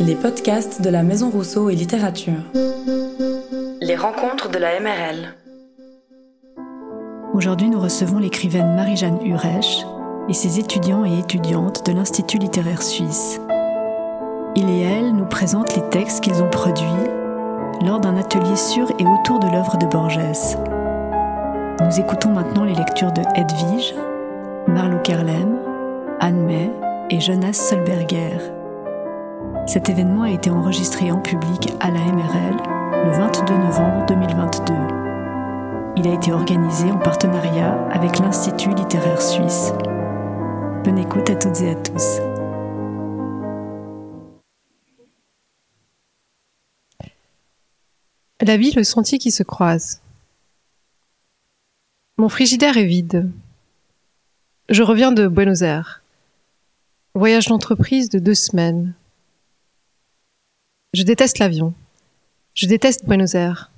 Les podcasts de la Maison Rousseau et Littérature. Les rencontres de la MRL. Aujourd'hui, nous recevons l'écrivaine Marie-Jeanne Hurech et ses étudiants et étudiantes de l'Institut littéraire suisse. Il et elle nous présentent les textes qu'ils ont produits lors d'un atelier sur et autour de l'œuvre de Borges. Nous écoutons maintenant les lectures de Edwige, Marlo Kerlem, Anne May et Jonas Solberger. Cet événement a été enregistré en public à la MRL le 22 novembre 2022. Il a été organisé en partenariat avec l'Institut littéraire suisse. Bonne écoute à toutes et à tous. La vie, le sentier qui se croise. Mon frigidaire est vide. Je reviens de Buenos Aires. Voyage d'entreprise de deux semaines. Je déteste l'avion. Je déteste Buenos Aires.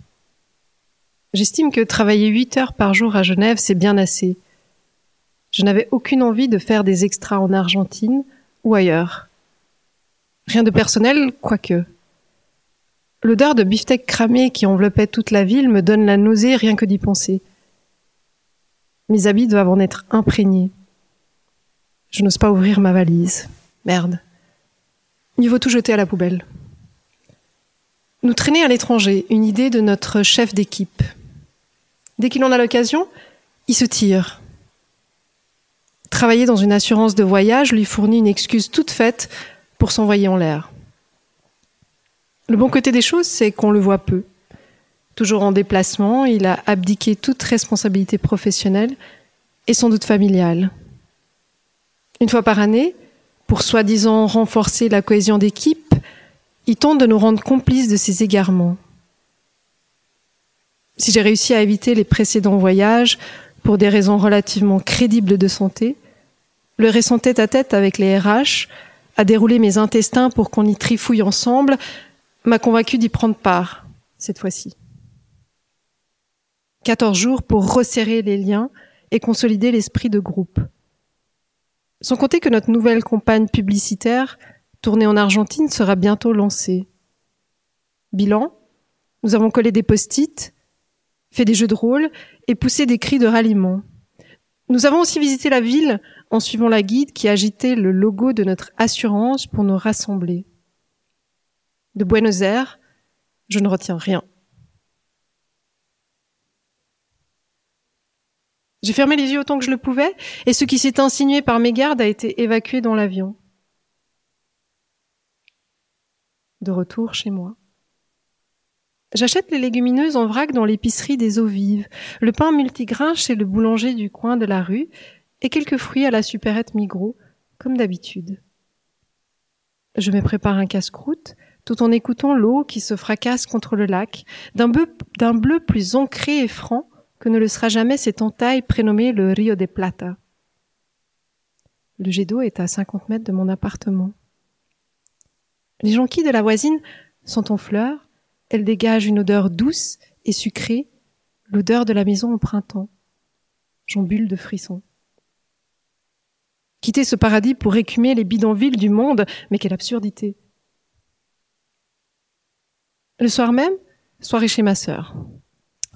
J'estime que travailler huit heures par jour à Genève, c'est bien assez. Je n'avais aucune envie de faire des extras en Argentine ou ailleurs. Rien de personnel, quoique. L'odeur de beefsteak cramé qui enveloppait toute la ville me donne la nausée rien que d'y penser. Mes habits doivent en être imprégnés. Je n'ose pas ouvrir ma valise. Merde. Il vaut tout jeter à la poubelle. Nous traîner à l'étranger, une idée de notre chef d'équipe. Dès qu'il en a l'occasion, il se tire. Travailler dans une assurance de voyage lui fournit une excuse toute faite pour s'envoyer en l'air. Le bon côté des choses, c'est qu'on le voit peu. Toujours en déplacement, il a abdiqué toute responsabilité professionnelle et sans doute familiale. Une fois par année, pour soi-disant renforcer la cohésion d'équipe, il tente de nous rendre complices de ses égarements. Si j'ai réussi à éviter les précédents voyages pour des raisons relativement crédibles de santé, le récent tête-à-tête avec les RH, à dérouler mes intestins pour qu'on y trifouille ensemble, m'a convaincu d'y prendre part, cette fois-ci. 14 jours pour resserrer les liens et consolider l'esprit de groupe. Sans compter que notre nouvelle campagne publicitaire, tournée en Argentine, sera bientôt lancée. Bilan, nous avons collé des post-it, fait des jeux de rôle et poussé des cris de ralliement. Nous avons aussi visité la ville en suivant la guide qui agitait le logo de notre assurance pour nous rassembler. De Buenos Aires, je ne retiens rien. J'ai fermé les yeux autant que je le pouvais, et ce qui s'est insinué par mes gardes a été évacué dans l'avion. De retour chez moi. J'achète les légumineuses en vrac dans l'épicerie des eaux vives, le pain multigrain chez le boulanger du coin de la rue, et quelques fruits à la supérette Migros, comme d'habitude. Je me prépare un casse-croûte, tout en écoutant l'eau qui se fracasse contre le lac, d'un bleu, bleu, plus ancré et franc que ne le sera jamais cette entaille prénommée le Rio de Plata. Le jet d'eau est à 50 mètres de mon appartement. Les jonquilles de la voisine sont en fleurs, elles dégagent une odeur douce et sucrée, l'odeur de la maison au printemps. J'en bulle de frissons. Quitter ce paradis pour écumer les bidonvilles du monde, mais quelle absurdité. Le soir même, soirée chez ma sœur.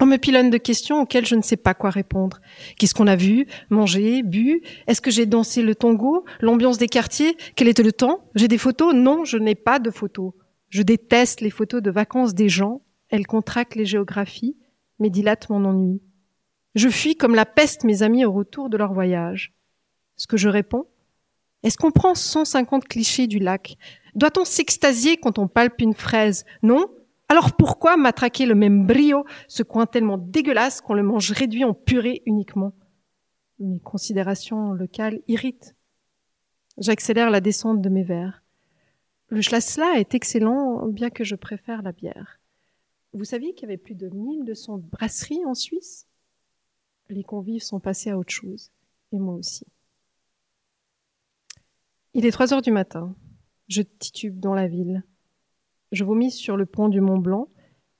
On me pilonne de questions auxquelles je ne sais pas quoi répondre. Qu'est-ce qu'on a vu, mangé, bu? Est-ce que j'ai dansé le tango L'ambiance des quartiers? Quel était le temps? J'ai des photos? Non, je n'ai pas de photos. Je déteste les photos de vacances des gens. Elles contractent les géographies, mais dilatent mon ennui. Je fuis comme la peste mes amis au retour de leur voyage. Ce que je réponds Est-ce qu'on prend 150 clichés du lac? Doit-on s'extasier quand on palpe une fraise? Non alors pourquoi matraquer le même brio, ce coin tellement dégueulasse qu'on le mange réduit en purée uniquement? Mes considérations locales irritent. J'accélère la descente de mes verres. Le Schlassla est excellent, bien que je préfère la bière. Vous saviez qu'il y avait plus de 1200 brasseries en Suisse? Les convives sont passés à autre chose, et moi aussi. Il est trois heures du matin. Je titube dans la ville. Je vomis sur le pont du Mont Blanc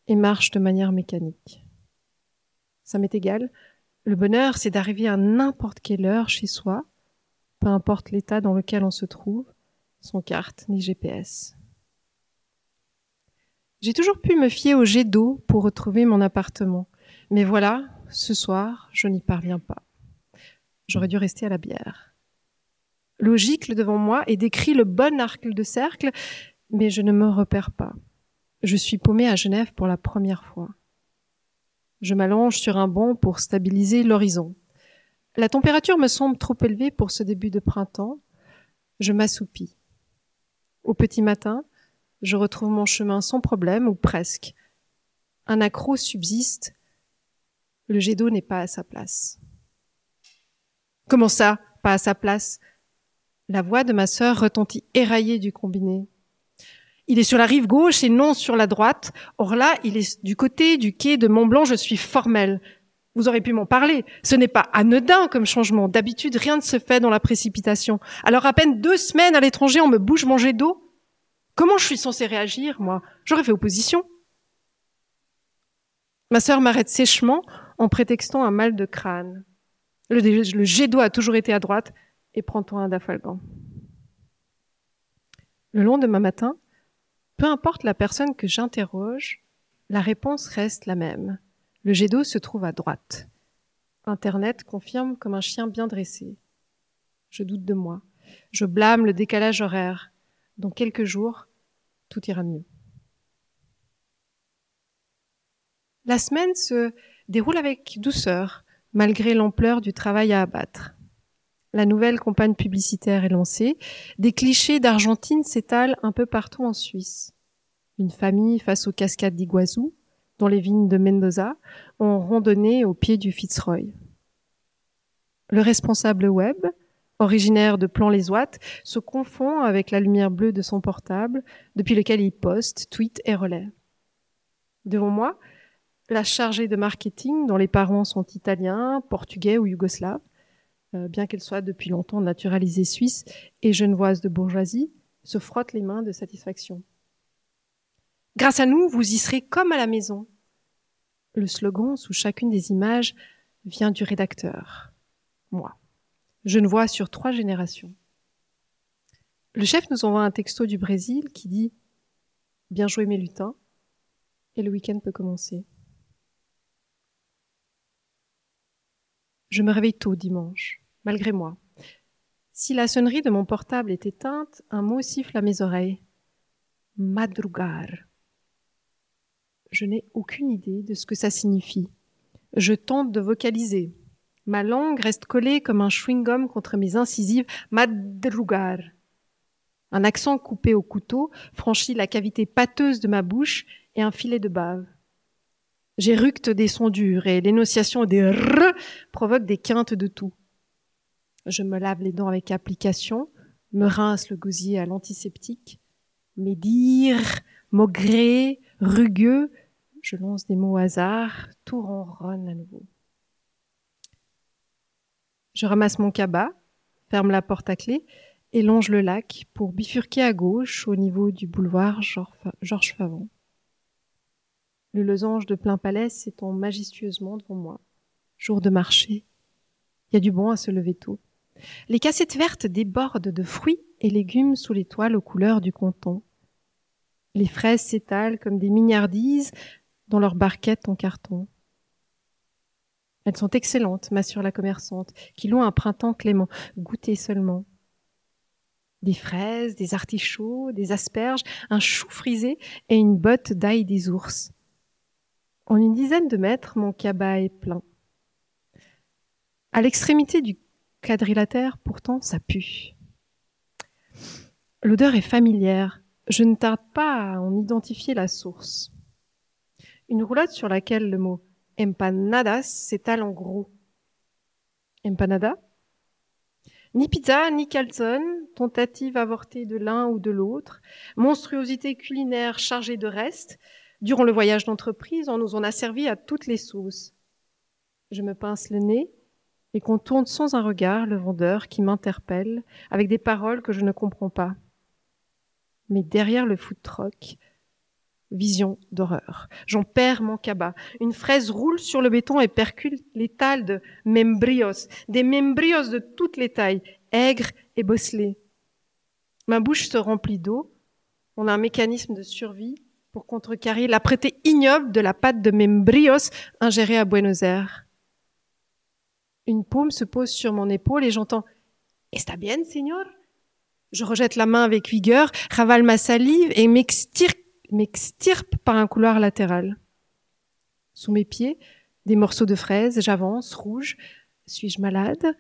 et marche de manière mécanique. Ça m'est égal. Le bonheur, c'est d'arriver à n'importe quelle heure chez soi, peu importe l'état dans lequel on se trouve, sans carte ni GPS. J'ai toujours pu me fier au jet d'eau pour retrouver mon appartement. Mais voilà, ce soir, je n'y parviens pas. J'aurais dû rester à la bière. Logique devant moi et décrit le bon arc de cercle, mais je ne me repère pas. Je suis paumée à Genève pour la première fois. Je m'allonge sur un banc pour stabiliser l'horizon. La température me semble trop élevée pour ce début de printemps. Je m'assoupis. Au petit matin, je retrouve mon chemin sans problème, ou presque. Un accroc subsiste. Le jet d'eau n'est pas à sa place. Comment ça, pas à sa place? La voix de ma sœur retentit éraillée du combiné. Il est sur la rive gauche et non sur la droite. Or là, il est du côté du quai de Mont-Blanc, je suis formelle. Vous aurez pu m'en parler. Ce n'est pas anodin comme changement. D'habitude, rien ne se fait dans la précipitation. Alors à peine deux semaines à l'étranger, on me bouge mon jet d'eau Comment je suis censée réagir, moi? J'aurais fait opposition. Ma sœur m'arrête sèchement en prétextant un mal de crâne. Le, jet d'eau a toujours été à droite et prends-toi un dafalgan. Le lendemain matin, peu importe la personne que j'interroge, la réponse reste la même. Le jet d'eau se trouve à droite. Internet confirme comme un chien bien dressé. Je doute de moi. Je blâme le décalage horaire. Dans quelques jours, tout ira mieux. La semaine se déroule avec douceur, malgré l'ampleur du travail à abattre. La nouvelle campagne publicitaire est lancée. Des clichés d'Argentine s'étalent un peu partout en Suisse. Une famille face aux cascades d'Iguazu, dans les vignes de Mendoza, ont randonné au pied du Fitzroy. Le responsable web, originaire de Plan-les-Ouates, se confond avec la lumière bleue de son portable, depuis lequel il poste, tweet et relaie. Devant moi, la chargée de marketing, dont les parents sont italiens, portugais ou yougoslaves, bien qu'elle soit depuis longtemps naturalisée suisse et genevoise de bourgeoisie, se frotte les mains de satisfaction. Grâce à nous, vous y serez comme à la maison. Le slogan sous chacune des images vient du rédacteur, moi. Je ne vois sur trois générations. Le chef nous envoie un texto du Brésil qui dit Bien joué mes lutins, et le week-end peut commencer. Je me réveille tôt dimanche, malgré moi. Si la sonnerie de mon portable est éteinte, un mot siffle à mes oreilles. Madrugar. Je n'ai aucune idée de ce que ça signifie. Je tente de vocaliser. Ma langue reste collée comme un chewing-gum contre mes incisives. Madrugar. Un accent coupé au couteau franchit la cavité pâteuse de ma bouche et un filet de bave. J'éructe des sons durs et l'énonciation des r provoque des quintes de tout. Je me lave les dents avec application, me rince le gosier à l'antiseptique. Médire, maugré, rugueux, je lance des mots au hasard, tout ronronne à nouveau. Je ramasse mon cabas, ferme la porte à clé et longe le lac pour bifurquer à gauche au niveau du boulevard Georges Favon. Le losange de plein palais s'étend majestueusement devant moi. Jour de marché. Il y a du bon à se lever tôt. Les cassettes vertes débordent de fruits et légumes sous les toiles aux couleurs du canton. Les fraises s'étalent comme des mignardises dans leurs barquettes en carton. Elles sont excellentes, m'assure la commerçante, qui loue un printemps clément. Goûtez seulement. Des fraises, des artichauts, des asperges, un chou frisé et une botte d'ail des ours. En une dizaine de mètres, mon cabas est plein. À l'extrémité du quadrilatère, pourtant, ça pue. L'odeur est familière. Je ne tarde pas à en identifier la source. Une roulotte sur laquelle le mot empanadas s'étale en gros. Empanada Ni pizza, ni calzone, tentative avortée de l'un ou de l'autre, monstruosité culinaire chargée de restes. Durant le voyage d'entreprise, on nous en a servi à toutes les sauces. Je me pince le nez et contourne sans un regard le vendeur qui m'interpelle avec des paroles que je ne comprends pas. Mais derrière le food truck, vision d'horreur. J'en perds mon cabas. Une fraise roule sur le béton et percule les tales de membrios, des membrios de toutes les tailles, aigres et bosselés. Ma bouche se remplit d'eau. On a un mécanisme de survie pour contrecarrer l'apprêté ignoble de la pâte de membrios ingérée à Buenos Aires. Une paume se pose sur mon épaule et j'entends Está bien, señor? Je rejette la main avec vigueur, ravale ma salive et m'extirpe par un couloir latéral. Sous mes pieds, des morceaux de fraises, j'avance, rouge. Suis-je malade?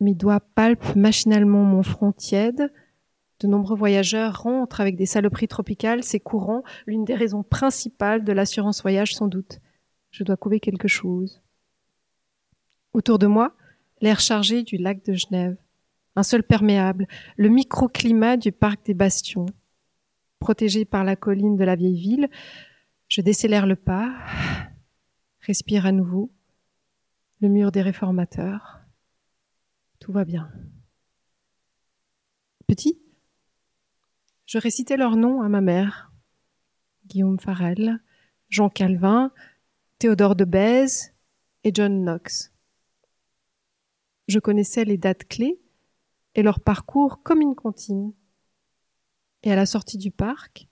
Mes doigts palpent machinalement mon front tiède. De nombreux voyageurs rentrent avec des saloperies tropicales, c'est courant, l'une des raisons principales de l'assurance voyage sans doute. Je dois couver quelque chose. Autour de moi, l'air chargé du lac de Genève. Un sol perméable, le microclimat du parc des Bastions. Protégé par la colline de la vieille ville, je décélère le pas, respire à nouveau, le mur des réformateurs. Tout va bien. Petit, je récitais leurs noms à ma mère. Guillaume Farel, Jean Calvin, Théodore de Bèze et John Knox. Je connaissais les dates clés et leur parcours comme une comptine. Et à la sortie du parc,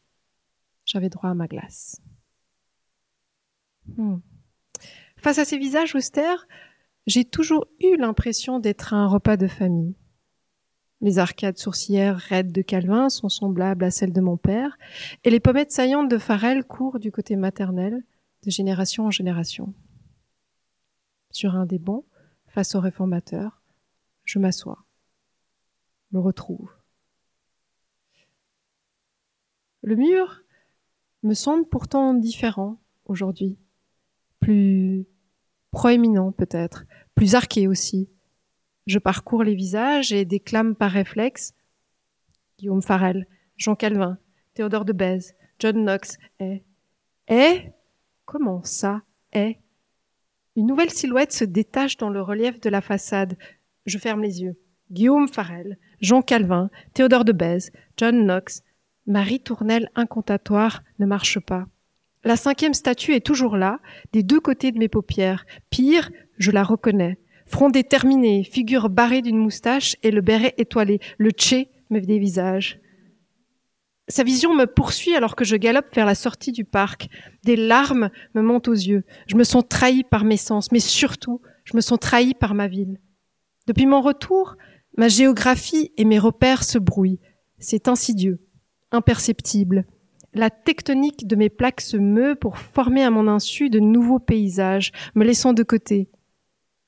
j'avais droit à ma glace. Hmm. Face à ces visages austères, j'ai toujours eu l'impression d'être un repas de famille. Les arcades sourcilières raides de Calvin sont semblables à celles de mon père, et les pommettes saillantes de Farel courent du côté maternel, de génération en génération. Sur un des bancs, face au réformateur, je m'assois, me retrouve. Le mur me semble pourtant différent aujourd'hui, plus proéminent peut-être, plus arqué aussi. Je parcours les visages et déclame par réflexe Guillaume Farel, Jean Calvin, Théodore de Bèze, John Knox, et et comment ça, est Une nouvelle silhouette se détache dans le relief de la façade. Je ferme les yeux. Guillaume Farel, Jean Calvin, Théodore de Bèze, John Knox, Marie Tournelle incantatoire ne marche pas. La cinquième statue est toujours là, des deux côtés de mes paupières. Pire, je la reconnais. Front déterminé, figure barrée d'une moustache et le béret étoilé. Le tché me dévisage. Sa vision me poursuit alors que je galope vers la sortie du parc. Des larmes me montent aux yeux. Je me sens trahi par mes sens, mais surtout, je me sens trahi par ma ville. Depuis mon retour, ma géographie et mes repères se brouillent. C'est insidieux, imperceptible la tectonique de mes plaques se meut pour former à mon insu de nouveaux paysages, me laissant de côté.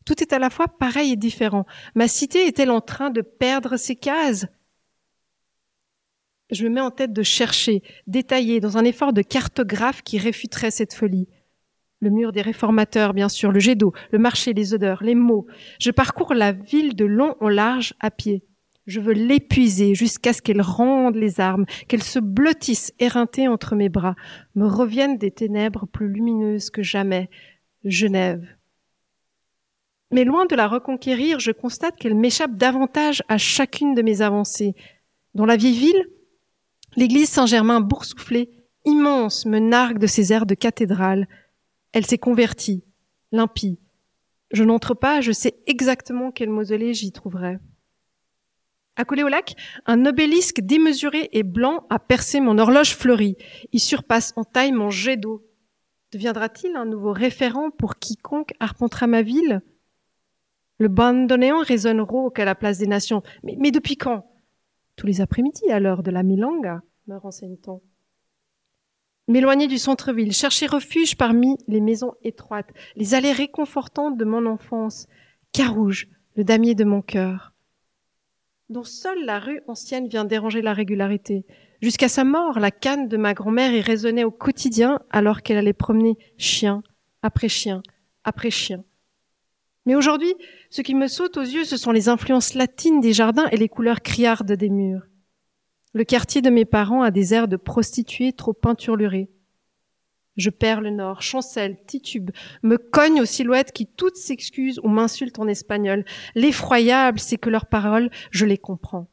Tout est à la fois pareil et différent. Ma cité est-elle en train de perdre ses cases? Je me mets en tête de chercher, détailler, dans un effort de cartographe qui réfuterait cette folie. Le mur des réformateurs, bien sûr, le jet d'eau, le marché, les odeurs, les mots. Je parcours la ville de long en large à pied. Je veux l'épuiser jusqu'à ce qu'elle rende les armes, qu'elle se blottisse éreintée entre mes bras, me reviennent des ténèbres plus lumineuses que jamais. Genève. Mais loin de la reconquérir, je constate qu'elle m'échappe davantage à chacune de mes avancées. Dans la vieille ville, l'église Saint-Germain boursouflée, immense, me nargue de ses airs de cathédrale. Elle s'est convertie, limpie. Je n'entre pas, je sais exactement quel mausolée j'y trouverai. Accolé au lac, un obélisque démesuré et blanc a percé mon horloge fleurie. Il surpasse en taille mon jet d'eau. Deviendra-t-il un nouveau référent pour quiconque arpentera ma ville? Le bandoneon résonne rauque à la place des nations. Mais, mais depuis quand? Tous les après-midi à l'heure de la milanga, me renseigne-t-on. M'éloigner du centre-ville, chercher refuge parmi les maisons étroites, les allées réconfortantes de mon enfance, Carouge, le damier de mon cœur dont seule la rue ancienne vient déranger la régularité. Jusqu'à sa mort, la canne de ma grand-mère y résonnait au quotidien alors qu'elle allait promener chien après chien après chien. Mais aujourd'hui, ce qui me saute aux yeux, ce sont les influences latines des jardins et les couleurs criardes des murs. Le quartier de mes parents a des airs de prostituées trop peinturlurées. Je perds le nord, chancelle, titube, me cogne aux silhouettes qui toutes s'excusent ou m'insultent en espagnol. L'effroyable, c'est que leurs paroles, je les comprends.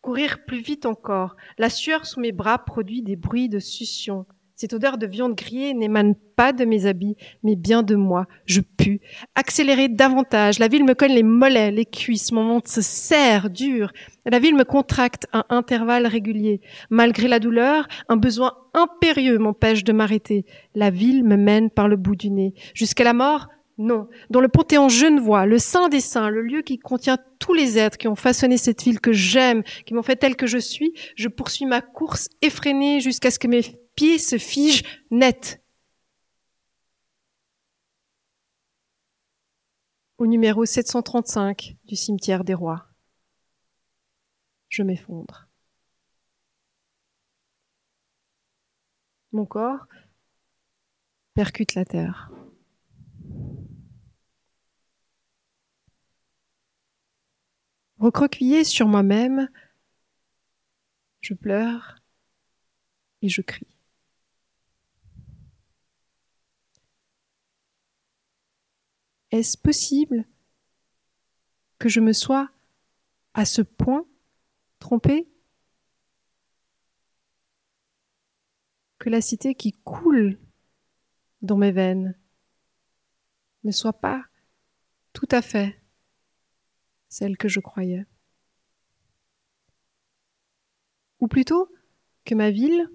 Courir plus vite encore, la sueur sous mes bras produit des bruits de succion. Cette odeur de viande grillée n'émane pas de mes habits, mais bien de moi. Je pue. Accélérer davantage. La ville me colle les mollets, les cuisses. Mon ventre se serre, dur. La ville me contracte à intervalles réguliers. Malgré la douleur, un besoin impérieux m'empêche de m'arrêter. La ville me mène par le bout du nez. Jusqu'à la mort, non. Dans le Panthéon Genevois, le Saint des Saints, le lieu qui contient tous les êtres qui ont façonné cette ville que j'aime, qui m'ont fait telle que je suis, je poursuis ma course effrénée jusqu'à ce que mes pieds se figent net. Au numéro 735 du cimetière des rois. Je m'effondre. Mon corps percute la terre. Recroquillé sur moi-même, je pleure et je crie. Est-ce possible que je me sois à ce point trompée? Que la cité qui coule dans mes veines ne soit pas tout à fait celle que je croyais. Ou plutôt que ma ville,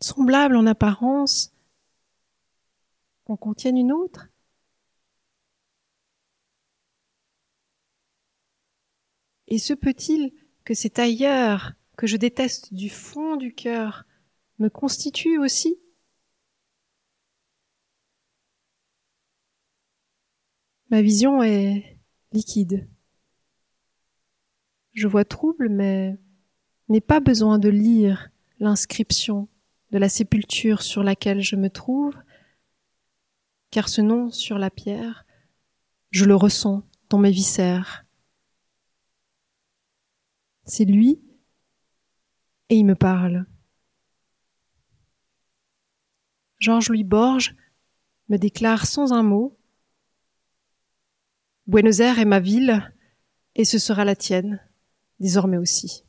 semblable en apparence, en contienne une autre? Et se peut-il que cet ailleurs que je déteste du fond du cœur me constitue aussi? Ma vision est liquide. Je vois trouble, mais n'ai pas besoin de lire l'inscription de la sépulture sur laquelle je me trouve, car ce nom sur la pierre, je le ressens dans mes viscères. C'est lui et il me parle. Georges-Louis Borges me déclare sans un mot Buenos Aires est ma ville et ce sera la tienne, désormais aussi.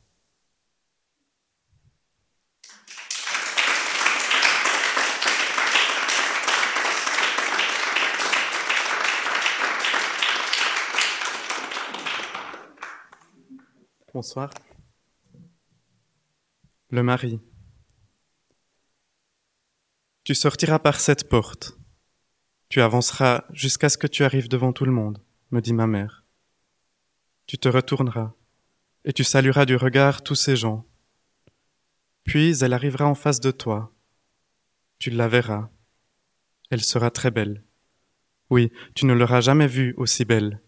Bonsoir. Le mari. Tu sortiras par cette porte. Tu avanceras jusqu'à ce que tu arrives devant tout le monde, me dit ma mère. Tu te retourneras, et tu salueras du regard tous ces gens. Puis elle arrivera en face de toi. Tu la verras. Elle sera très belle. Oui, tu ne l'auras jamais vue aussi belle,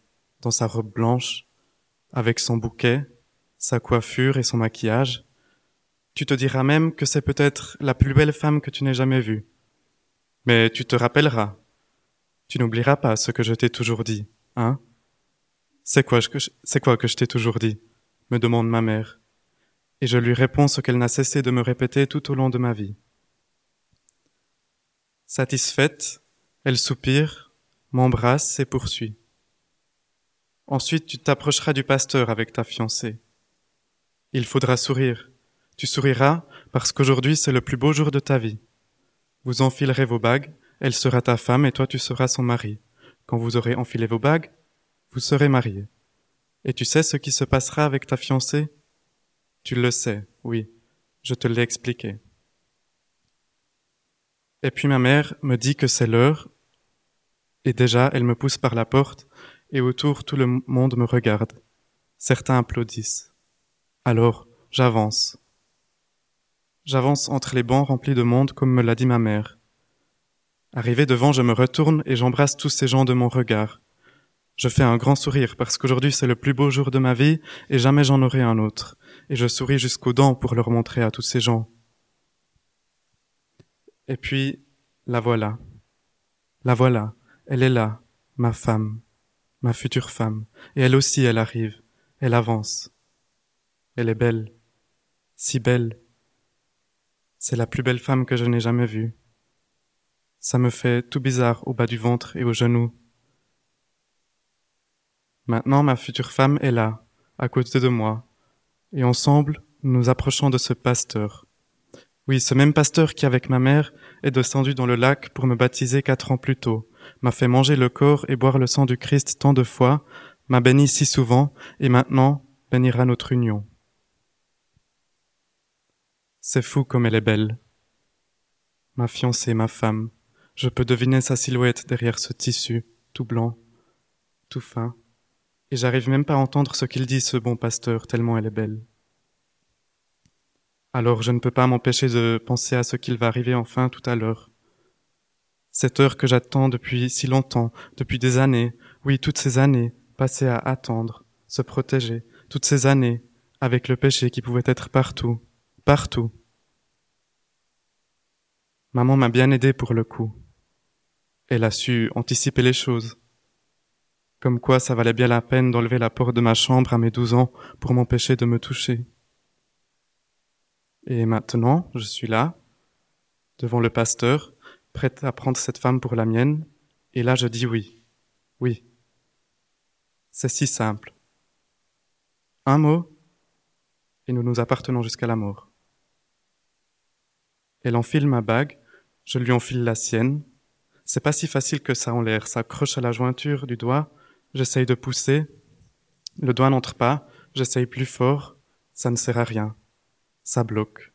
dans sa robe blanche, avec son bouquet, sa coiffure et son maquillage. Tu te diras même que c'est peut-être la plus belle femme que tu n'aies jamais vue. Mais tu te rappelleras. Tu n'oublieras pas ce que je t'ai toujours dit, hein? C'est quoi, c'est quoi que je t'ai toujours dit? me demande ma mère. Et je lui réponds ce qu'elle n'a cessé de me répéter tout au long de ma vie. Satisfaite, elle soupire, m'embrasse et poursuit. Ensuite, tu t'approcheras du pasteur avec ta fiancée. Il faudra sourire. Tu souriras parce qu'aujourd'hui c'est le plus beau jour de ta vie. Vous enfilerez vos bagues, elle sera ta femme et toi tu seras son mari. Quand vous aurez enfilé vos bagues, vous serez mariés. Et tu sais ce qui se passera avec ta fiancée? Tu le sais, oui, je te l'ai expliqué. Et puis ma mère me dit que c'est l'heure, et déjà elle me pousse par la porte, et autour tout le monde me regarde. Certains applaudissent. Alors, j'avance. J'avance entre les bancs remplis de monde comme me l'a dit ma mère. Arrivé devant, je me retourne et j'embrasse tous ces gens de mon regard. Je fais un grand sourire parce qu'aujourd'hui c'est le plus beau jour de ma vie et jamais j'en aurai un autre. Et je souris jusqu'aux dents pour leur montrer à tous ces gens. Et puis, la voilà. La voilà. Elle est là, ma femme, ma future femme. Et elle aussi, elle arrive. Elle avance. Elle est belle, si belle. C'est la plus belle femme que je n'ai jamais vue. Ça me fait tout bizarre au bas du ventre et aux genoux. Maintenant, ma future femme est là, à côté de moi, et ensemble, nous nous approchons de ce pasteur. Oui, ce même pasteur qui, avec ma mère, est descendu dans le lac pour me baptiser quatre ans plus tôt, m'a fait manger le corps et boire le sang du Christ tant de fois, m'a béni si souvent, et maintenant bénira notre union. C'est fou comme elle est belle. Ma fiancée, ma femme, je peux deviner sa silhouette derrière ce tissu, tout blanc, tout fin, et j'arrive même pas à entendre ce qu'il dit, ce bon pasteur, tellement elle est belle. Alors je ne peux pas m'empêcher de penser à ce qu'il va arriver enfin tout à l'heure. Cette heure que j'attends depuis si longtemps, depuis des années, oui, toutes ces années, passées à attendre, se protéger, toutes ces années, avec le péché qui pouvait être partout, partout. Maman m'a bien aidé pour le coup. Elle a su anticiper les choses. Comme quoi ça valait bien la peine d'enlever la porte de ma chambre à mes douze ans pour m'empêcher de me toucher. Et maintenant, je suis là, devant le pasteur, prête à prendre cette femme pour la mienne, et là je dis oui, oui. C'est si simple. Un mot, et nous nous appartenons jusqu'à la mort. Elle enfile ma bague, je lui enfile la sienne. C'est pas si facile que ça en l'air, ça accroche à la jointure du doigt, j'essaye de pousser, le doigt n'entre pas, j'essaye plus fort, ça ne sert à rien ça bloque.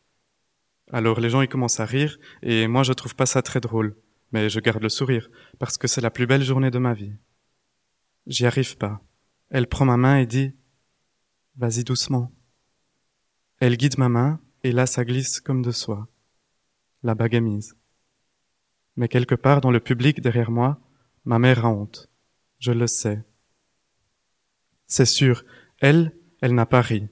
Alors les gens ils commencent à rire et moi je trouve pas ça très drôle, mais je garde le sourire parce que c'est la plus belle journée de ma vie. J'y arrive pas. Elle prend ma main et dit Vas-y doucement. Elle guide ma main et là ça glisse comme de soi. La bague mise. Mais quelque part dans le public derrière moi, ma mère a honte. Je le sais. C'est sûr, elle, elle n'a pas ri.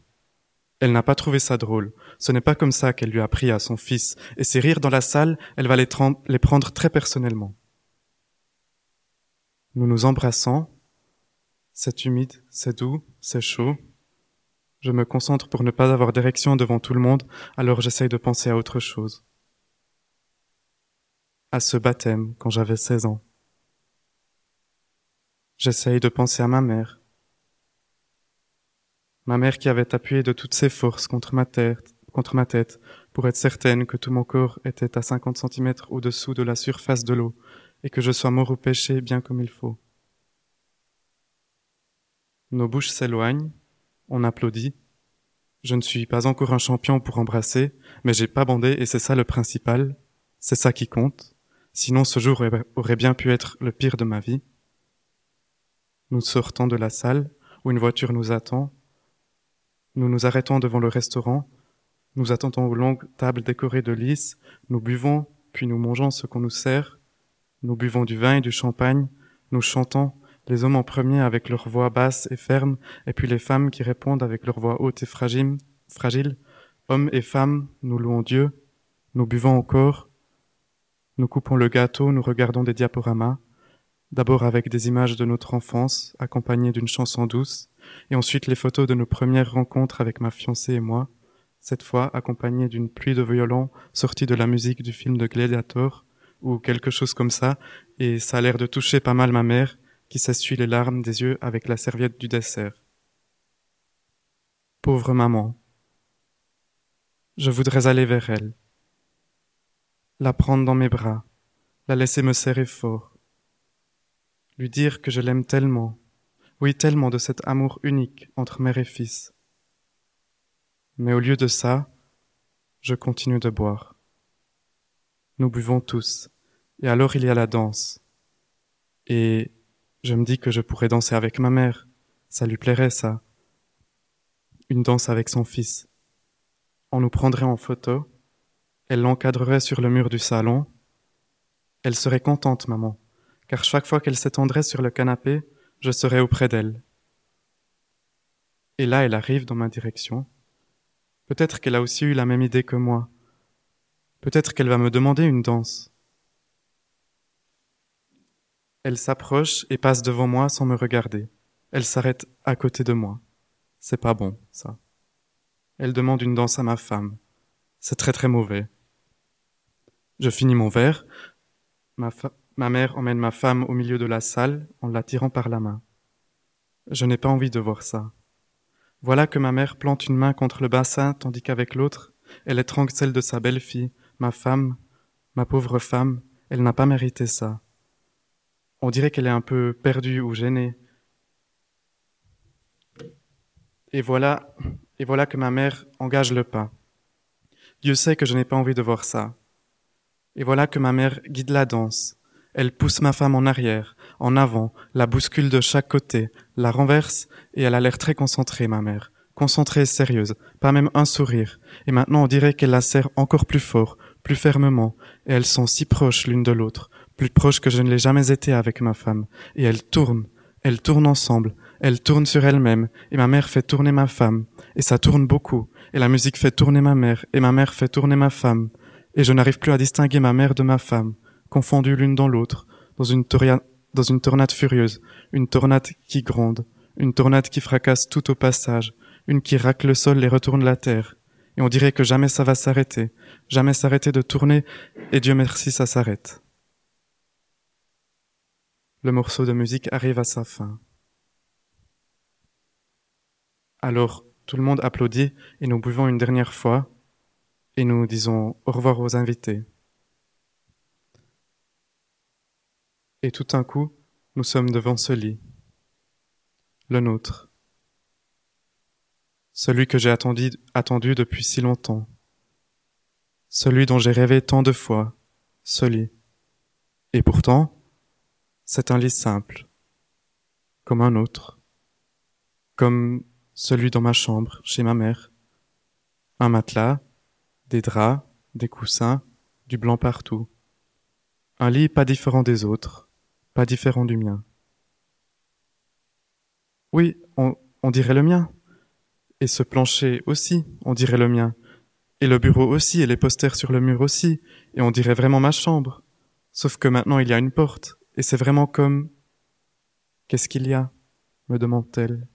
Elle n'a pas trouvé ça drôle. Ce n'est pas comme ça qu'elle lui a appris à son fils, et ses rires dans la salle, elle va les, les prendre très personnellement. Nous nous embrassons. C'est humide, c'est doux, c'est chaud. Je me concentre pour ne pas avoir d'érection devant tout le monde, alors j'essaye de penser à autre chose. À ce baptême quand j'avais 16 ans. J'essaye de penser à ma mère, ma mère qui avait appuyé de toutes ses forces contre ma tête, pour être certaine que tout mon corps était à cinquante centimètres au-dessous de la surface de l'eau, et que je sois mort au péché bien comme il faut. Nos bouches s'éloignent, on applaudit. Je ne suis pas encore un champion pour embrasser, mais j'ai pas bandé et c'est ça le principal, c'est ça qui compte. Sinon ce jour aurait bien pu être le pire de ma vie. Nous sortons de la salle où une voiture nous attend. Nous nous arrêtons devant le restaurant, nous attendons aux longues tables décorées de lys, nous buvons, puis nous mangeons ce qu'on nous sert, nous buvons du vin et du champagne, nous chantons, les hommes en premier avec leur voix basse et ferme, et puis les femmes qui répondent avec leur voix haute et fragile, fragile. Hommes et femmes, nous louons Dieu, nous buvons encore, nous coupons le gâteau, nous regardons des diaporamas, d'abord avec des images de notre enfance, accompagnées d'une chanson douce, et ensuite les photos de nos premières rencontres avec ma fiancée et moi, cette fois accompagnées d'une pluie de violons sortie de la musique du film de Gladiator, ou quelque chose comme ça, et ça a l'air de toucher pas mal ma mère, qui s'essuie les larmes des yeux avec la serviette du dessert. Pauvre maman. Je voudrais aller vers elle, la prendre dans mes bras, la laisser me serrer fort, lui dire que je l'aime tellement, oui tellement de cet amour unique entre mère et fils. Mais au lieu de ça, je continue de boire. Nous buvons tous, et alors il y a la danse. Et je me dis que je pourrais danser avec ma mère, ça lui plairait ça. Une danse avec son fils. On nous prendrait en photo, elle l'encadrerait sur le mur du salon. Elle serait contente, maman, car chaque fois qu'elle s'étendrait sur le canapé, je serai auprès d'elle. Et là, elle arrive dans ma direction. Peut-être qu'elle a aussi eu la même idée que moi. Peut-être qu'elle va me demander une danse. Elle s'approche et passe devant moi sans me regarder. Elle s'arrête à côté de moi. C'est pas bon, ça. Elle demande une danse à ma femme. C'est très très mauvais. Je finis mon verre. Ma, mère emmène ma femme au milieu de la salle en la tirant par la main. Je n'ai pas envie de voir ça. Voilà que ma mère plante une main contre le bassin tandis qu'avec l'autre, Elle étrangle celle de sa belle-fille, ma femme, ma pauvre femme, elle n'a pas mérité ça. On dirait qu'elle est un peu perdue ou gênée. Et voilà, et voilà que ma mère engage le pas. Dieu sait que je n'ai pas envie de voir ça. Et voilà que ma mère guide la danse. Elle pousse ma femme en arrière, en avant, la bouscule de chaque côté, la renverse, et elle a l'air très concentrée, ma mère. Concentrée et sérieuse, pas même un sourire. Et maintenant on dirait qu'elle la serre encore plus fort, plus fermement, et elles sont si proches l'une de l'autre, plus proches que je ne l'ai jamais été avec ma femme. Et elles tournent, elles tournent ensemble, elles tournent sur elles-mêmes, et ma mère fait tourner ma femme, et ça tourne beaucoup, et la musique fait tourner ma mère, et ma mère fait tourner ma femme, et je n'arrive plus à distinguer ma mère de ma femme, confondues l'une dans l'autre, dans une, dans une tornade furieuse, une tornade qui gronde, une tornade qui fracasse tout au passage, une qui racle le sol et retourne la terre, et on dirait que jamais ça va s'arrêter, jamais s'arrêter de tourner, et Dieu merci ça s'arrête. Le morceau de musique arrive à sa fin. Alors tout le monde applaudit et nous buvons une dernière fois et nous disons au revoir aux invités. Et tout d'un coup, nous sommes devant ce lit, le nôtre, celui que j'ai attendu, attendu depuis si longtemps, celui dont j'ai rêvé tant de fois, ce lit. Et pourtant, c'est un lit simple, comme un autre, comme celui dans ma chambre, chez ma mère. Un matelas, des draps, des coussins, du blanc partout. Un lit pas différent des autres, pas différent du mien. Oui, on, dirait le mien. Et ce plancher aussi, on dirait le mien. Et le bureau aussi, et les posters sur le mur aussi, et on dirait vraiment ma chambre. Sauf que maintenant il y a une porte, et c'est vraiment comme... Qu'est-ce qu'il y a? me demande-t-elle.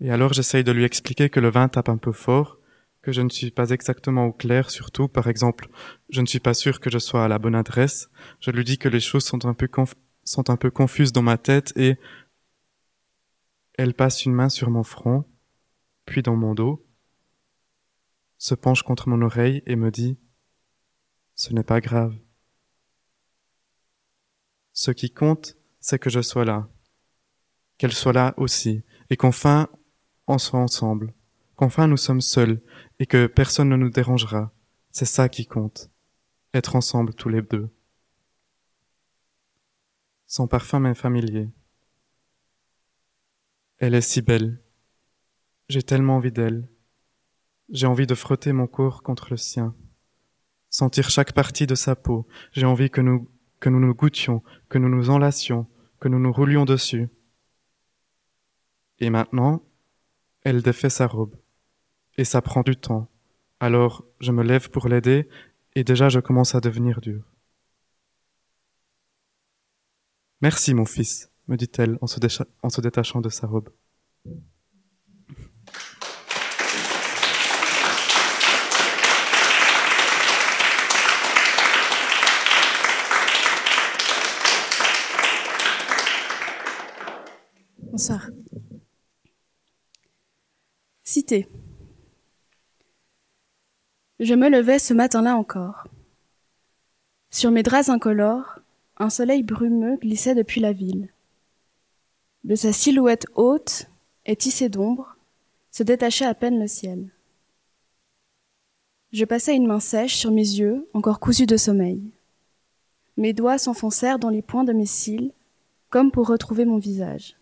Et alors j'essaye de lui expliquer que le vin tape un peu fort, que je ne suis pas exactement au clair surtout, par exemple, je ne suis pas sûr que je sois à la bonne adresse. Je lui dis que les choses sont un peu, sont un peu confuses dans ma tête et elle passe une main sur mon front, puis dans mon dos, se penche contre mon oreille et me dit Ce n'est pas grave. Ce qui compte, c'est que je sois là, qu'elle soit là aussi, et qu'enfin on soit ensemble, qu'enfin nous sommes seuls, et que personne ne nous dérangera. C'est ça qui compte. Être ensemble tous les deux. Son parfum m'est familier. Elle est si belle. J'ai tellement envie d'elle. J'ai envie de frotter mon corps contre le sien, sentir chaque partie de sa peau. J'ai envie que nous, que nous nous goûtions, que nous nous enlacions, que nous nous roulions dessus. Et maintenant, elle défait sa robe. Et ça prend du temps. Alors je me lève pour l'aider et déjà je commence à devenir dur. Merci mon fils, me dit-elle en, se détachant de sa robe. Bonsoir. Cité. Je me levais ce matin-là encore. Sur mes draps incolores, un soleil brumeux glissait depuis la ville. De sa silhouette haute et tissée d'ombre, se détachait à peine le ciel. Je passais une main sèche sur mes yeux, encore cousus de sommeil. Mes doigts s'enfoncèrent dans les points de mes cils, comme pour retrouver mon visage.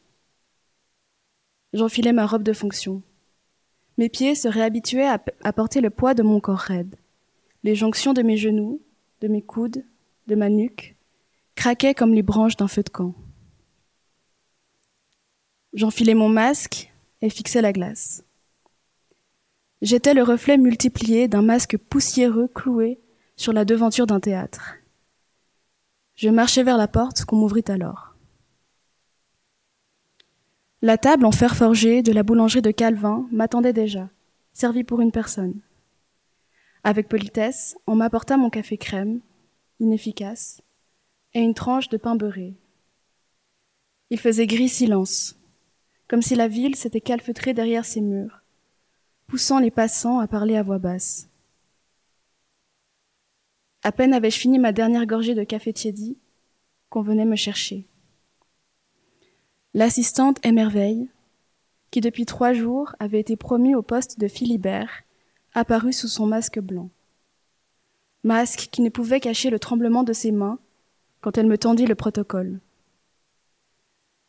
J'enfilai ma robe de fonction. Mes pieds se réhabituaient à, porter le poids de mon corps raide. Les jonctions de mes genoux, de mes coudes, de ma nuque, craquaient comme les branches d'un feu de camp. J'enfilai mon masque et fixai la glace. J'étais le reflet multiplié d'un masque poussiéreux cloué sur la devanture d'un théâtre. Je marchai vers la porte qu'on m'ouvrit alors. La table en fer forgé de la boulangerie de Calvin m'attendait déjà, servie pour une personne. Avec politesse, on m'apporta mon café crème, inefficace, et une tranche de pain beurré. Il faisait gris silence, comme si la ville s'était calfeutrée derrière ses murs, poussant les passants à parler à voix basse. À peine avais-je fini ma dernière gorgée de café tiédi qu'on venait me chercher. L'assistante émerveille, qui depuis trois jours avait été promue au poste de Philibert, apparut sous son masque blanc. Masque qui ne pouvait cacher le tremblement de ses mains quand elle me tendit le protocole.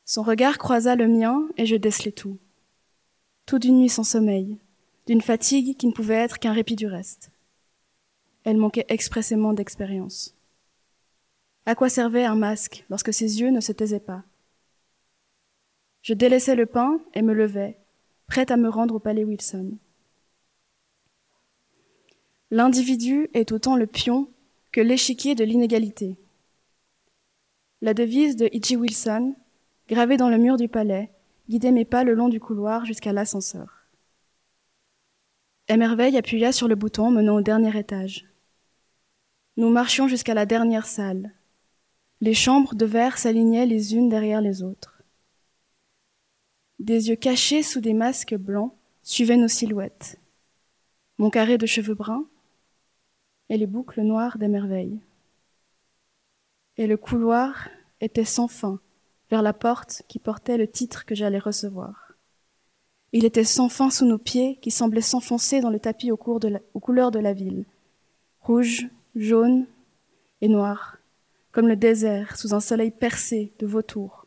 Son regard croisa le mien et je décelai tout. Tout d'une nuit sans sommeil, d'une fatigue qui ne pouvait être qu'un répit du reste. Elle manquait expressément d'expérience. À quoi servait un masque lorsque ses yeux ne se taisaient pas? Je délaissais le pain et me levais, prête à me rendre au palais Wilson. L'individu est autant le pion que l'échiquier de l'inégalité. La devise de H.G. Wilson, gravée dans le mur du palais, guidait mes pas le long du couloir jusqu'à l'ascenseur. Émerveille appuya sur le bouton menant au dernier étage. Nous marchions jusqu'à la dernière salle. Les chambres de verre s'alignaient les unes derrière les autres. Des yeux cachés sous des masques blancs suivaient nos silhouettes. Mon carré de cheveux bruns et les boucles noires des merveilles. Et le couloir était sans fin vers la porte qui portait le titre que j'allais recevoir. Il était sans fin sous nos pieds qui semblaient s'enfoncer dans le tapis aux, couleurs de la ville. Rouge, jaune et noir, comme le désert sous un soleil percé de vautours.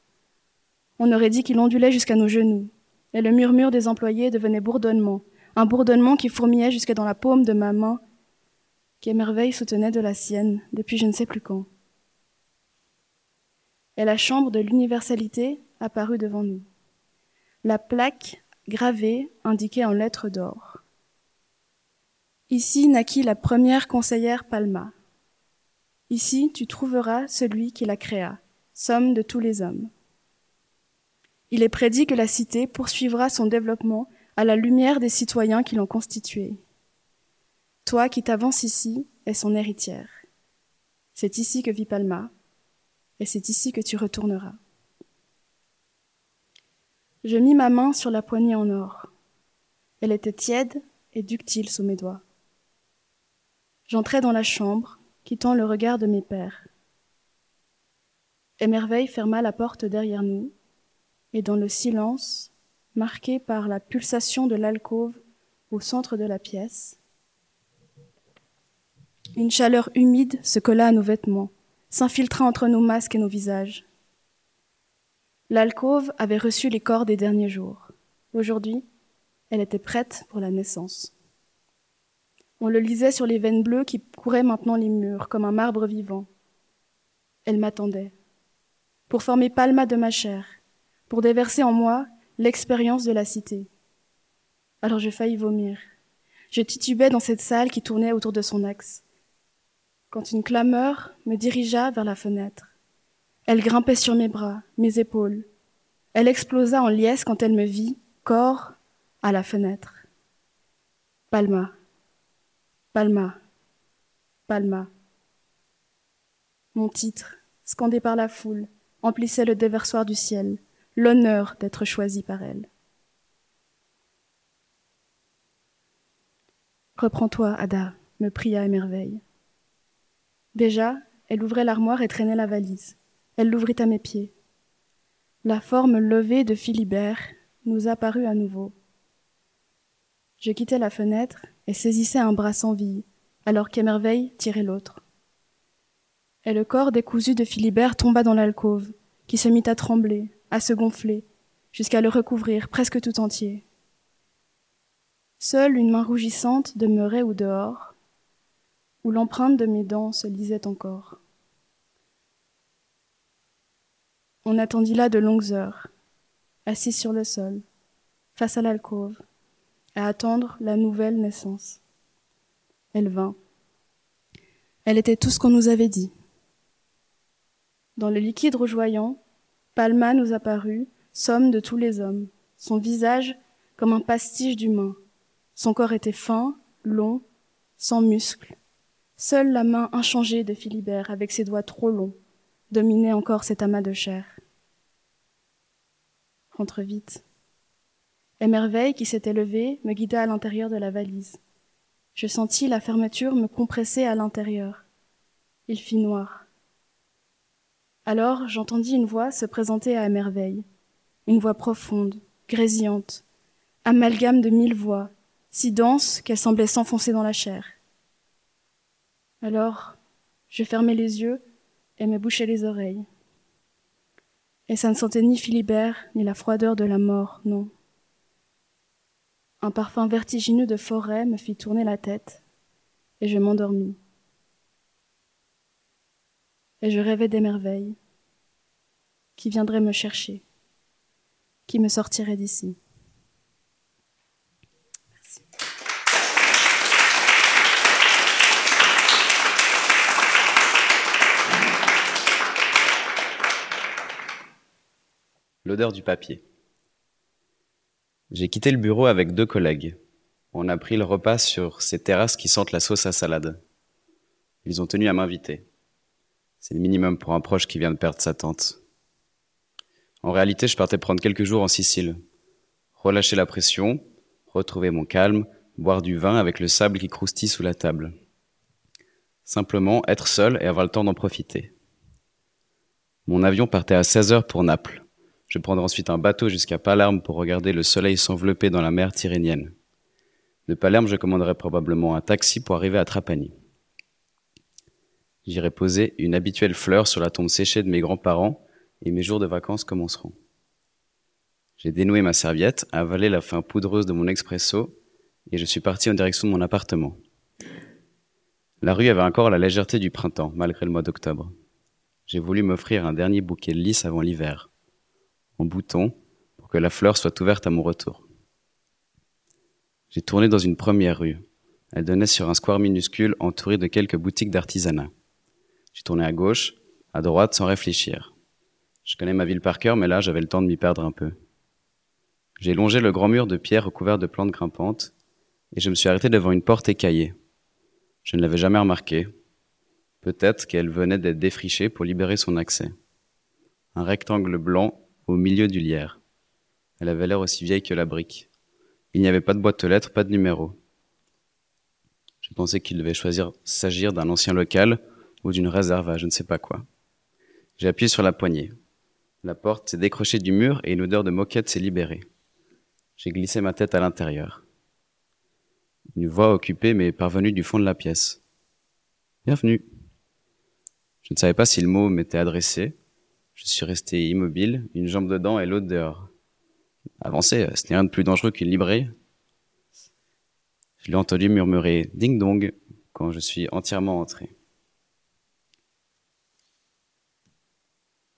On aurait dit qu'il ondulait jusqu'à nos genoux, et le murmure des employés devenait bourdonnement, un bourdonnement qui fourmillait jusque dans la paume de ma main, qui émerveille soutenait de la sienne depuis je ne sais plus quand. Et la chambre de l'universalité apparut devant nous. La plaque gravée indiquait en lettres d'or. Ici naquit la première conseillère Palma. Ici tu trouveras celui qui la créa, somme de tous les hommes. Il est prédit que la cité poursuivra son développement à la lumière des citoyens qui l'ont constituée. Toi qui t'avances ici es son héritière. C'est ici que vit Palma, et c'est ici que tu retourneras. Je mis ma main sur la poignée en or. Elle était tiède et ductile sous mes doigts. J'entrai dans la chambre, quittant le regard de mes pères. Émerveille ferma la porte derrière nous, et dans le silence, marqué par la pulsation de l'alcôve au centre de la pièce, une chaleur humide se colla à nos vêtements, s'infiltra entre nos masques et nos visages. L'alcôve avait reçu les corps des derniers jours. Aujourd'hui, elle était prête pour la naissance. On le lisait sur les veines bleues qui couraient maintenant les murs, comme un marbre vivant. Elle m'attendait, pour former palma de ma chair, pour déverser en moi l'expérience de la cité. Alors je faillis vomir. Je titubais dans cette salle qui tournait autour de son axe. Quand une clameur me dirigea vers la fenêtre. Elle grimpait sur mes bras, mes épaules. Elle explosa en liesse quand elle me vit, corps, à la fenêtre. Palma. Palma, Palma. Mon titre, scandé par la foule, emplissait le déversoir du ciel, l'honneur d'être choisi par elle. Reprends-toi, Ada, me pria émerveille. Déjà, elle ouvrait l'armoire et traînait la valise. Elle l'ouvrit à mes pieds. La forme levée de Philibert nous apparut à nouveau. Je quittai la fenêtre et saisissait un bras sans vie, alors qu'Émerveille tirait l'autre. Et le corps décousu de Philibert tomba dans l'alcôve, qui se mit à trembler, à se gonfler, jusqu'à le recouvrir presque tout entier. Seule une main rougissante demeurait au dehors, où l'empreinte de mes dents se lisait encore. On attendit là de longues heures, assis sur le sol, face à l'alcôve, à attendre la nouvelle naissance. Elle vint. Elle était tout ce qu'on nous avait dit. Dans le liquide rougeoyant, Palma nous apparut, somme de tous les hommes, son visage comme un pastiche d'humain. Son corps était fin, long, sans muscles. Seule la main inchangée de Philibert, avec ses doigts trop longs, dominait encore cet amas de chair. Rentre vite. Émerveille, qui s'était levée, me guida à l'intérieur de la valise. Je sentis la fermeture me compresser à l'intérieur. Il fit noir. Alors j'entendis une voix se présenter à Émerveille, une voix profonde, grésillante, amalgame de mille voix, si dense qu'elle semblait s'enfoncer dans la chair. Alors je fermai les yeux et me bouchai les oreilles. Et ça ne sentait ni Philibert, ni la froideur de la mort, non. Un parfum vertigineux de forêt me fit tourner la tête, et je m'endormis. Et je rêvais des merveilles, qui viendraient me chercher, qui me sortiraient d'ici. L'odeur du papier. J'ai quitté le bureau avec deux collègues. On a pris le repas sur ces terrasses qui sentent la sauce à salade. Ils ont tenu à m'inviter. C'est le minimum pour un proche qui vient de perdre sa tante. En réalité, je partais prendre quelques jours en Sicile. Relâcher la pression, retrouver mon calme, boire du vin avec le sable qui croustille sous la table. Simplement être seul et avoir le temps d'en profiter. Mon avion partait à 16 heures pour Naples. Je prendrai ensuite un bateau jusqu'à Palerme pour regarder le soleil s'envelopper dans la mer Tyrrhénienne. De Palerme, je commanderai probablement un taxi pour arriver à Trapani. J'irai poser une habituelle fleur sur la tombe séchée de mes grands-parents et mes jours de vacances commenceront. J'ai dénoué ma serviette, avalé la fin poudreuse de mon expresso et je suis parti en direction de mon appartement. La rue avait encore la légèreté du printemps, malgré le mois d'octobre. J'ai voulu m'offrir un dernier bouquet de lys avant l'hiver en bouton pour que la fleur soit ouverte à mon retour. J'ai tourné dans une première rue. Elle donnait sur un square minuscule entouré de quelques boutiques d'artisanat. J'ai tourné à gauche, à droite sans réfléchir. Je connais ma ville par cœur, mais là j'avais le temps de m'y perdre un peu. J'ai longé le grand mur de pierre recouvert de plantes grimpantes et je me suis arrêté devant une porte écaillée. Je ne l'avais jamais remarquée. Peut-être qu'elle venait d'être défrichée pour libérer son accès. Un rectangle blanc au milieu du lierre. Elle avait l'air aussi vieille que la brique. Il n'y avait pas de boîte aux lettres, pas de numéro. Je pensais qu'il devait choisir s'agir d'un ancien local ou d'une réserve à je ne sais pas quoi. J'ai appuyé sur la poignée. La porte s'est décrochée du mur et une odeur de moquette s'est libérée. J'ai glissé ma tête à l'intérieur. Une voix occupée m'est parvenue du fond de la pièce. Bienvenue. Je ne savais pas si le mot m'était adressé, je suis resté immobile, une jambe dedans et l'autre dehors. Avancer, ce n'est rien de plus dangereux qu'une librairie. Je l'ai entendu murmurer ding dong quand je suis entièrement entré.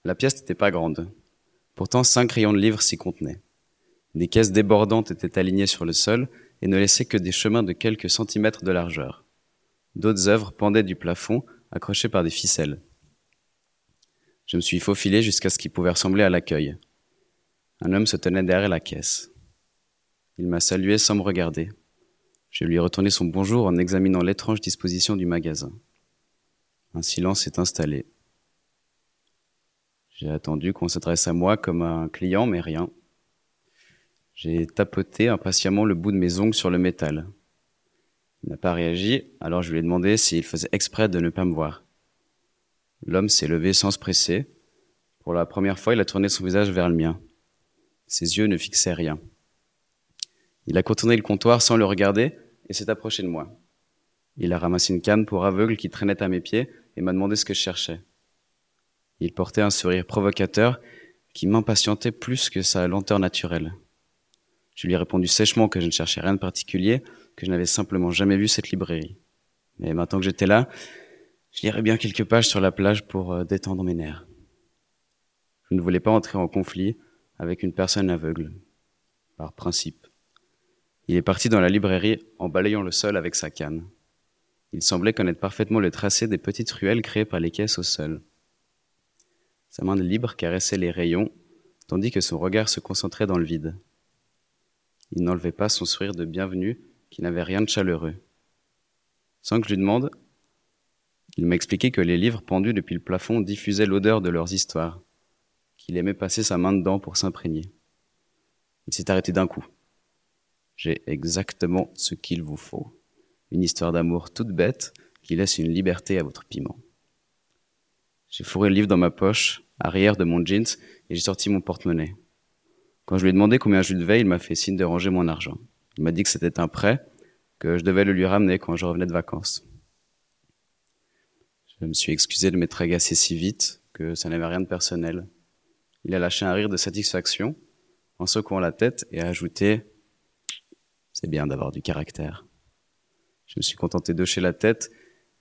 La pièce n'était pas grande. Pourtant, cinq rayons de livres s'y contenaient. Des caisses débordantes étaient alignées sur le sol et ne laissaient que des chemins de quelques centimètres de largeur. D'autres œuvres pendaient du plafond, accrochées par des ficelles. Je me suis faufilé jusqu'à ce qui pouvait ressembler à l'accueil. Un homme se tenait derrière la caisse. Il m'a salué sans me regarder. Je lui ai retourné son bonjour en examinant l'étrange disposition du magasin. Un silence s'est installé. J'ai attendu qu'on s'adresse à moi comme à un client, mais rien. J'ai tapoté impatiemment le bout de mes ongles sur le métal. Il n'a pas réagi, alors je lui ai demandé s'il faisait exprès de ne pas me voir. L'homme s'est levé sans se presser. Pour la première fois, il a tourné son visage vers le mien. Ses yeux ne fixaient rien. Il a contourné le comptoir sans le regarder et s'est approché de moi. Il a ramassé une canne pour aveugle qui traînait à mes pieds et m'a demandé ce que je cherchais. Il portait un sourire provocateur qui m'impatientait plus que sa lenteur naturelle. Je lui ai répondu sèchement que je ne cherchais rien de particulier, que je n'avais simplement jamais vu cette librairie. Mais maintenant que j'étais là, je lirais bien quelques pages sur la plage pour euh, détendre mes nerfs. Je ne voulais pas entrer en conflit avec une personne aveugle, par principe. Il est parti dans la librairie en balayant le sol avec sa canne. Il semblait connaître parfaitement le tracé des petites ruelles créées par les caisses au sol. Sa main libre caressait les rayons, tandis que son regard se concentrait dans le vide. Il n'enlevait pas son sourire de bienvenue qui n'avait rien de chaleureux. Sans que je lui demande, il m'a expliqué que les livres pendus depuis le plafond diffusaient l'odeur de leurs histoires, qu'il aimait passer sa main dedans pour s'imprégner. Il s'est arrêté d'un coup. J'ai exactement ce qu'il vous faut. Une histoire d'amour toute bête qui laisse une liberté à votre piment. J'ai fourré le livre dans ma poche, arrière de mon jeans, et j'ai sorti mon porte-monnaie. Quand je lui ai demandé combien je lui devais, il m'a fait signe de ranger mon argent. Il m'a dit que c'était un prêt, que je devais le lui ramener quand je revenais de vacances. Je me suis excusé de m'être agacé si vite que ça n'avait rien de personnel. Il a lâché un rire de satisfaction en secouant la tête et a ajouté C'est bien d'avoir du caractère. Je me suis contenté d'hocher la tête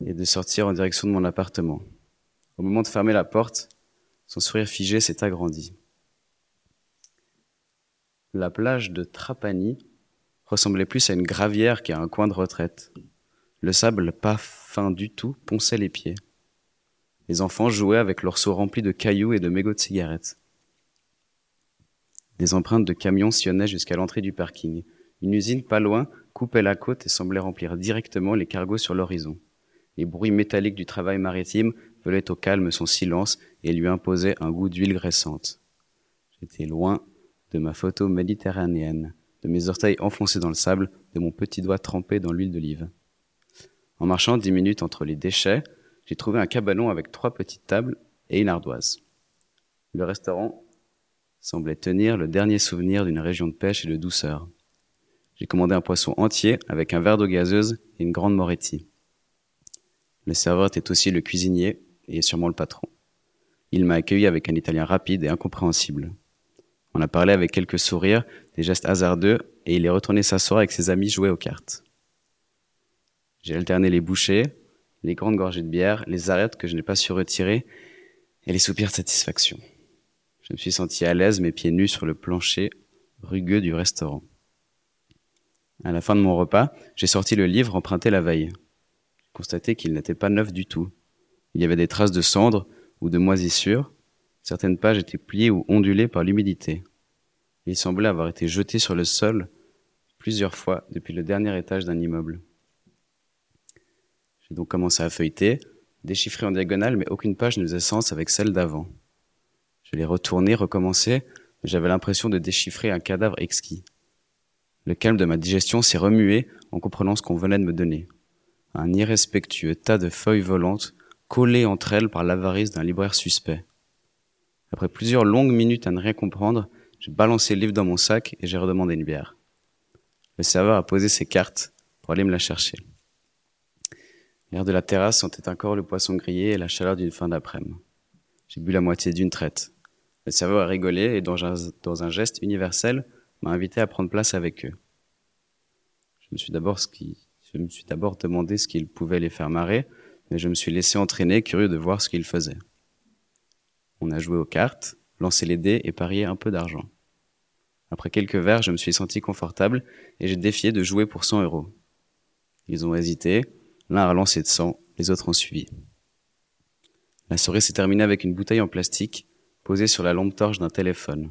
et de sortir en direction de mon appartement. Au moment de fermer la porte, son sourire figé s'est agrandi. La plage de Trapani ressemblait plus à une gravière qu'à un coin de retraite. Le sable, pas fin du tout, ponçait les pieds. Les enfants jouaient avec leurs seaux remplis de cailloux et de mégots de cigarettes. Des empreintes de camions sillonnaient jusqu'à l'entrée du parking. Une usine pas loin coupait la côte et semblait remplir directement les cargos sur l'horizon. Les bruits métalliques du travail maritime volaient au calme son silence et lui imposaient un goût d'huile graissante. J'étais loin de ma photo méditerranéenne, de mes orteils enfoncés dans le sable, de mon petit doigt trempé dans l'huile d'olive. En marchant dix minutes entre les déchets, j'ai trouvé un cabanon avec trois petites tables et une ardoise. Le restaurant semblait tenir le dernier souvenir d'une région de pêche et de douceur. J'ai commandé un poisson entier avec un verre d'eau gazeuse et une grande moretti. Le serveur était aussi le cuisinier et sûrement le patron. Il m'a accueilli avec un italien rapide et incompréhensible. On a parlé avec quelques sourires, des gestes hasardeux, et il est retourné s'asseoir avec ses amis jouer aux cartes. J'ai alterné les bouchées, les grandes gorgées de bière, les arêtes que je n'ai pas su retirer, et les soupirs de satisfaction. Je me suis senti à l'aise, mes pieds nus sur le plancher rugueux du restaurant. À la fin de mon repas, j'ai sorti le livre emprunté la veille. J'ai constaté qu'il n'était pas neuf du tout. Il y avait des traces de cendres ou de moisissure. Certaines pages étaient pliées ou ondulées par l'humidité. Il semblait avoir été jeté sur le sol plusieurs fois depuis le dernier étage d'un immeuble. J'ai donc commencé à feuilleter, déchiffrer en diagonale, mais aucune page ne sens avec celle d'avant. Je l'ai retourné, recommencé, mais j'avais l'impression de déchiffrer un cadavre exquis. Le calme de ma digestion s'est remué en comprenant ce qu'on venait de me donner. Un irrespectueux tas de feuilles volantes collées entre elles par l'avarice d'un libraire suspect. Après plusieurs longues minutes à ne rien comprendre, j'ai balancé le livre dans mon sac et j'ai redemandé une bière. Le serveur a posé ses cartes pour aller me la chercher. L'air de la terrasse sentait encore le poisson grillé et la chaleur d'une fin d'après-midi. J'ai bu la moitié d'une traite. Le serveur a rigolé et dans un, geste universel m'a invité à prendre place avec eux. Je me suis d'abord demandé ce qu'il pouvait les faire marrer, mais je me suis laissé entraîner, curieux de voir ce qu'ils faisaient. On a joué aux cartes, lancé les dés et parié un peu d'argent. Après quelques verres, je me suis senti confortable et j'ai défié de jouer pour 100 euros. Ils ont hésité, l'un a lancé de 100, les autres ont suivi. La soirée s'est terminée avec une bouteille en plastique posée sur la lampe torche d'un téléphone.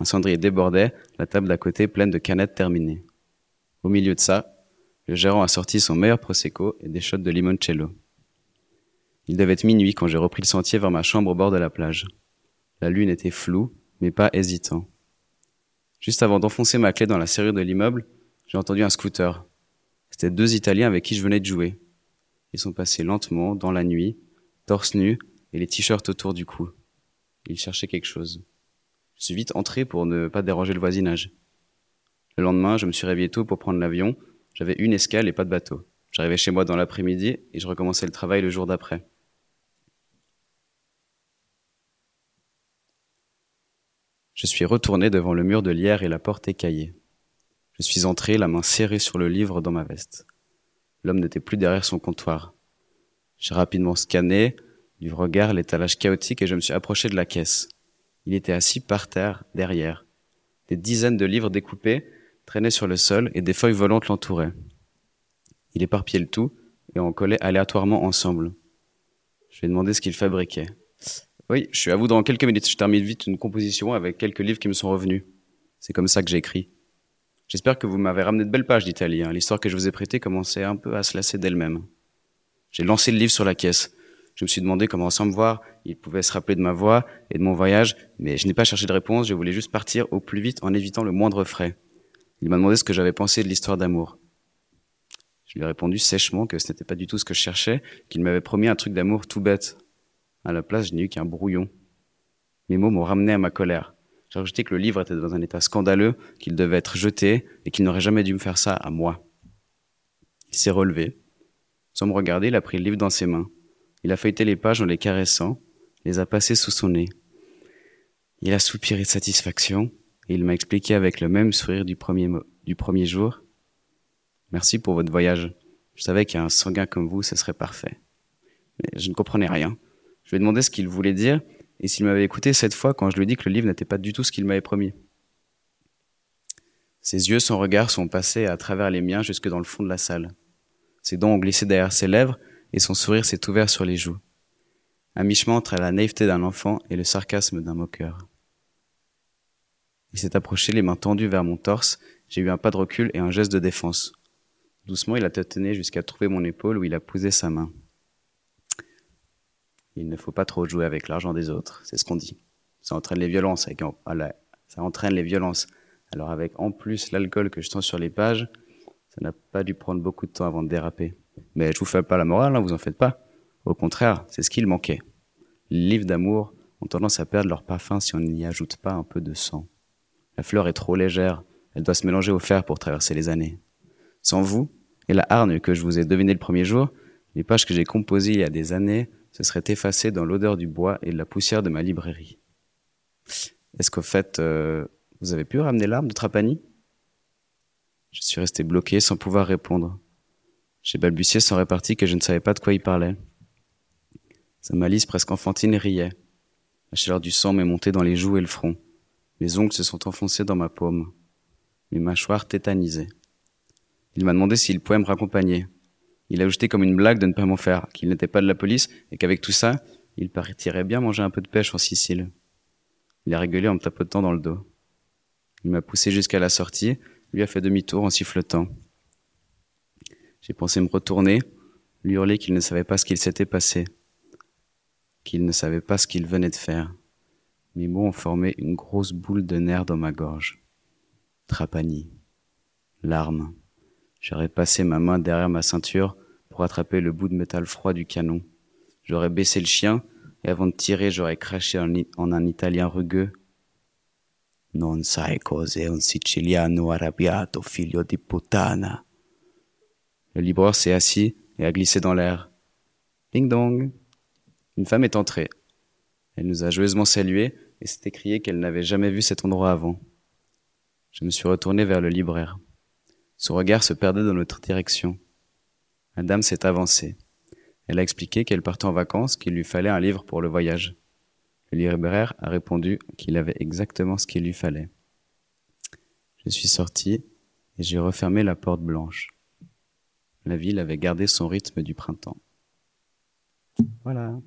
Un cendrier débordait, la table d'à côté pleine de canettes terminées. Au milieu de ça, le gérant a sorti son meilleur prosecco et des shots de limoncello. Il devait être minuit quand j'ai repris le sentier vers ma chambre au bord de la plage. La lune était floue, mais pas hésitant. Juste avant d'enfoncer ma clé dans la serrure de l'immeuble, j'ai entendu un scooter. C'était deux Italiens avec qui je venais de jouer. Ils sont passés lentement, dans la nuit, torse nu et les t-shirts autour du cou. Ils cherchaient quelque chose. Je suis vite entré pour ne pas déranger le voisinage. Le lendemain, je me suis réveillé tôt pour prendre l'avion. J'avais une escale et pas de bateau. J'arrivais chez moi dans l'après-midi et je recommençais le travail le jour d'après. Je suis retourné devant le mur de lierre et la porte écaillée. Je suis entré, la main serrée sur le livre dans ma veste. L'homme n'était plus derrière son comptoir. J'ai rapidement scanné du regard l'étalage chaotique et je me suis approché de la caisse. Il était assis par terre, derrière. Des dizaines de livres découpés traînaient sur le sol et des feuilles volantes l'entouraient. Il éparpillait le tout et en collait aléatoirement ensemble. Je lui ai demandé ce qu'il fabriquait. Oui, je suis à vous dans quelques minutes. Je termine vite une composition avec quelques livres qui me sont revenus. C'est comme ça que j'ai écrit. J'espère que vous m'avez ramené de belles pages d'Italie. Hein. L'histoire que je vous ai prêtée commençait un peu à se lasser d'elle-même. J'ai lancé le livre sur la caisse. Je me suis demandé comment, sans me voir, il pouvait se rappeler de ma voix et de mon voyage, mais je n'ai pas cherché de réponse, je voulais juste partir au plus vite en évitant le moindre frais. Il m'a demandé ce que j'avais pensé de l'histoire d'amour. Je lui ai répondu sèchement que ce n'était pas du tout ce que je cherchais, qu'il m'avait promis un truc d'amour tout bête. À la place, je n'ai eu qu'un brouillon. Mes mots m'ont ramené à ma colère. J'ai rajouté que le livre était dans un état scandaleux, qu'il devait être jeté et qu'il n'aurait jamais dû me faire ça à moi. Il s'est relevé. Sans me regarder, il a pris le livre dans ses mains. Il a feuilleté les pages en les caressant, les a passées sous son nez. Il a soupiré de satisfaction et il m'a expliqué avec le même sourire du premier, du premier jour. Merci pour votre voyage. Je savais qu'un sanguin comme vous, ce serait parfait. Mais je ne comprenais rien. Je lui ai demandé ce qu'il voulait dire et s'il m'avait écouté cette fois quand je lui ai dit que le livre n'était pas du tout ce qu'il m'avait promis. Ses yeux, son regard sont passés à travers les miens jusque dans le fond de la salle. Ses dents ont glissé derrière ses lèvres et son sourire s'est ouvert sur les joues. À mi-chemin entre la naïveté d'un enfant et le sarcasme d'un moqueur. Il s'est approché, les mains tendues vers mon torse. J'ai eu un pas de recul et un geste de défense. Doucement, il a tâtonné jusqu'à trouver mon épaule où il a posé sa main. Il ne faut pas trop jouer avec l'argent des autres, c'est ce qu'on dit. Ça entraîne les violences. Ça entraîne les violences. Alors avec en plus l'alcool que je sens sur les pages, ça n'a pas dû prendre beaucoup de temps avant de déraper. Mais je vous fais pas la morale, hein, vous en faites pas. Au contraire, c'est ce qu'il manquait. Les livres d'amour ont tendance à perdre leur parfum si on n'y ajoute pas un peu de sang. La fleur est trop légère, elle doit se mélanger au fer pour traverser les années. Sans vous, et la hargne que je vous ai devinée le premier jour, les pages que j'ai composées il y a des années se seraient effacées dans l'odeur du bois et de la poussière de ma librairie. Est-ce qu'au fait, euh, vous avez pu ramener l'arme de Trapani? Je suis resté bloqué sans pouvoir répondre. J'ai balbutié sans répartie que je ne savais pas de quoi il parlait. Sa malice presque enfantine riait. La chaleur du sang m'est montée dans les joues et le front. Mes ongles se sont enfoncés dans ma paume. Mes mâchoires tétanisées. Il m'a demandé s'il pouvait me raccompagner. Il a ajouté comme une blague de ne pas m'en faire, qu'il n'était pas de la police et qu'avec tout ça, il partirait bien manger un peu de pêche en Sicile. Il a rigolé en me tapotant dans le dos. Il m'a poussé jusqu'à la sortie, lui a fait demi-tour en sifflotant. J'ai pensé me retourner, lui hurler qu'il ne savait pas ce qu'il s'était passé, qu'il ne savait pas ce qu'il venait de faire. Mes mots ont formé une grosse boule de nerfs dans ma gorge. Trapani. Larmes. J'aurais passé ma main derrière ma ceinture pour attraper le bout de métal froid du canon. J'aurais baissé le chien et avant de tirer, j'aurais craché en, un italien rugueux. Non sai cose un siciliano arrabbiato, figlio di puttana. Le libraire s'est assis et a glissé dans l'air. Ding dong. Une femme est entrée. Elle nous a joyeusement salués et s'est écrié qu'elle n'avait jamais vu cet endroit avant. Je me suis retourné vers le libraire. Son regard se perdait dans notre direction. La dame s'est avancée. Elle a expliqué qu'elle partait en vacances, qu'il lui fallait un livre pour le voyage. Le libraire a répondu qu'il avait exactement ce qu'il lui fallait. Je suis sorti et j'ai refermé la porte blanche. La ville avait gardé son rythme du printemps. Voilà.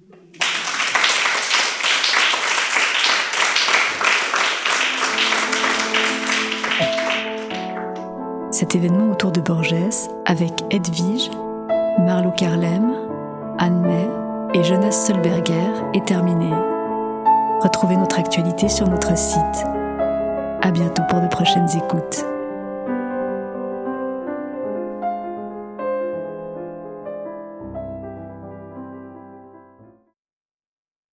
Cet événement autour de Borges, avec Edwige, Marlo Carlem, Anne May et Jonas Solberger, est terminé. Retrouvez notre actualité sur notre site. À bientôt pour de prochaines écoutes.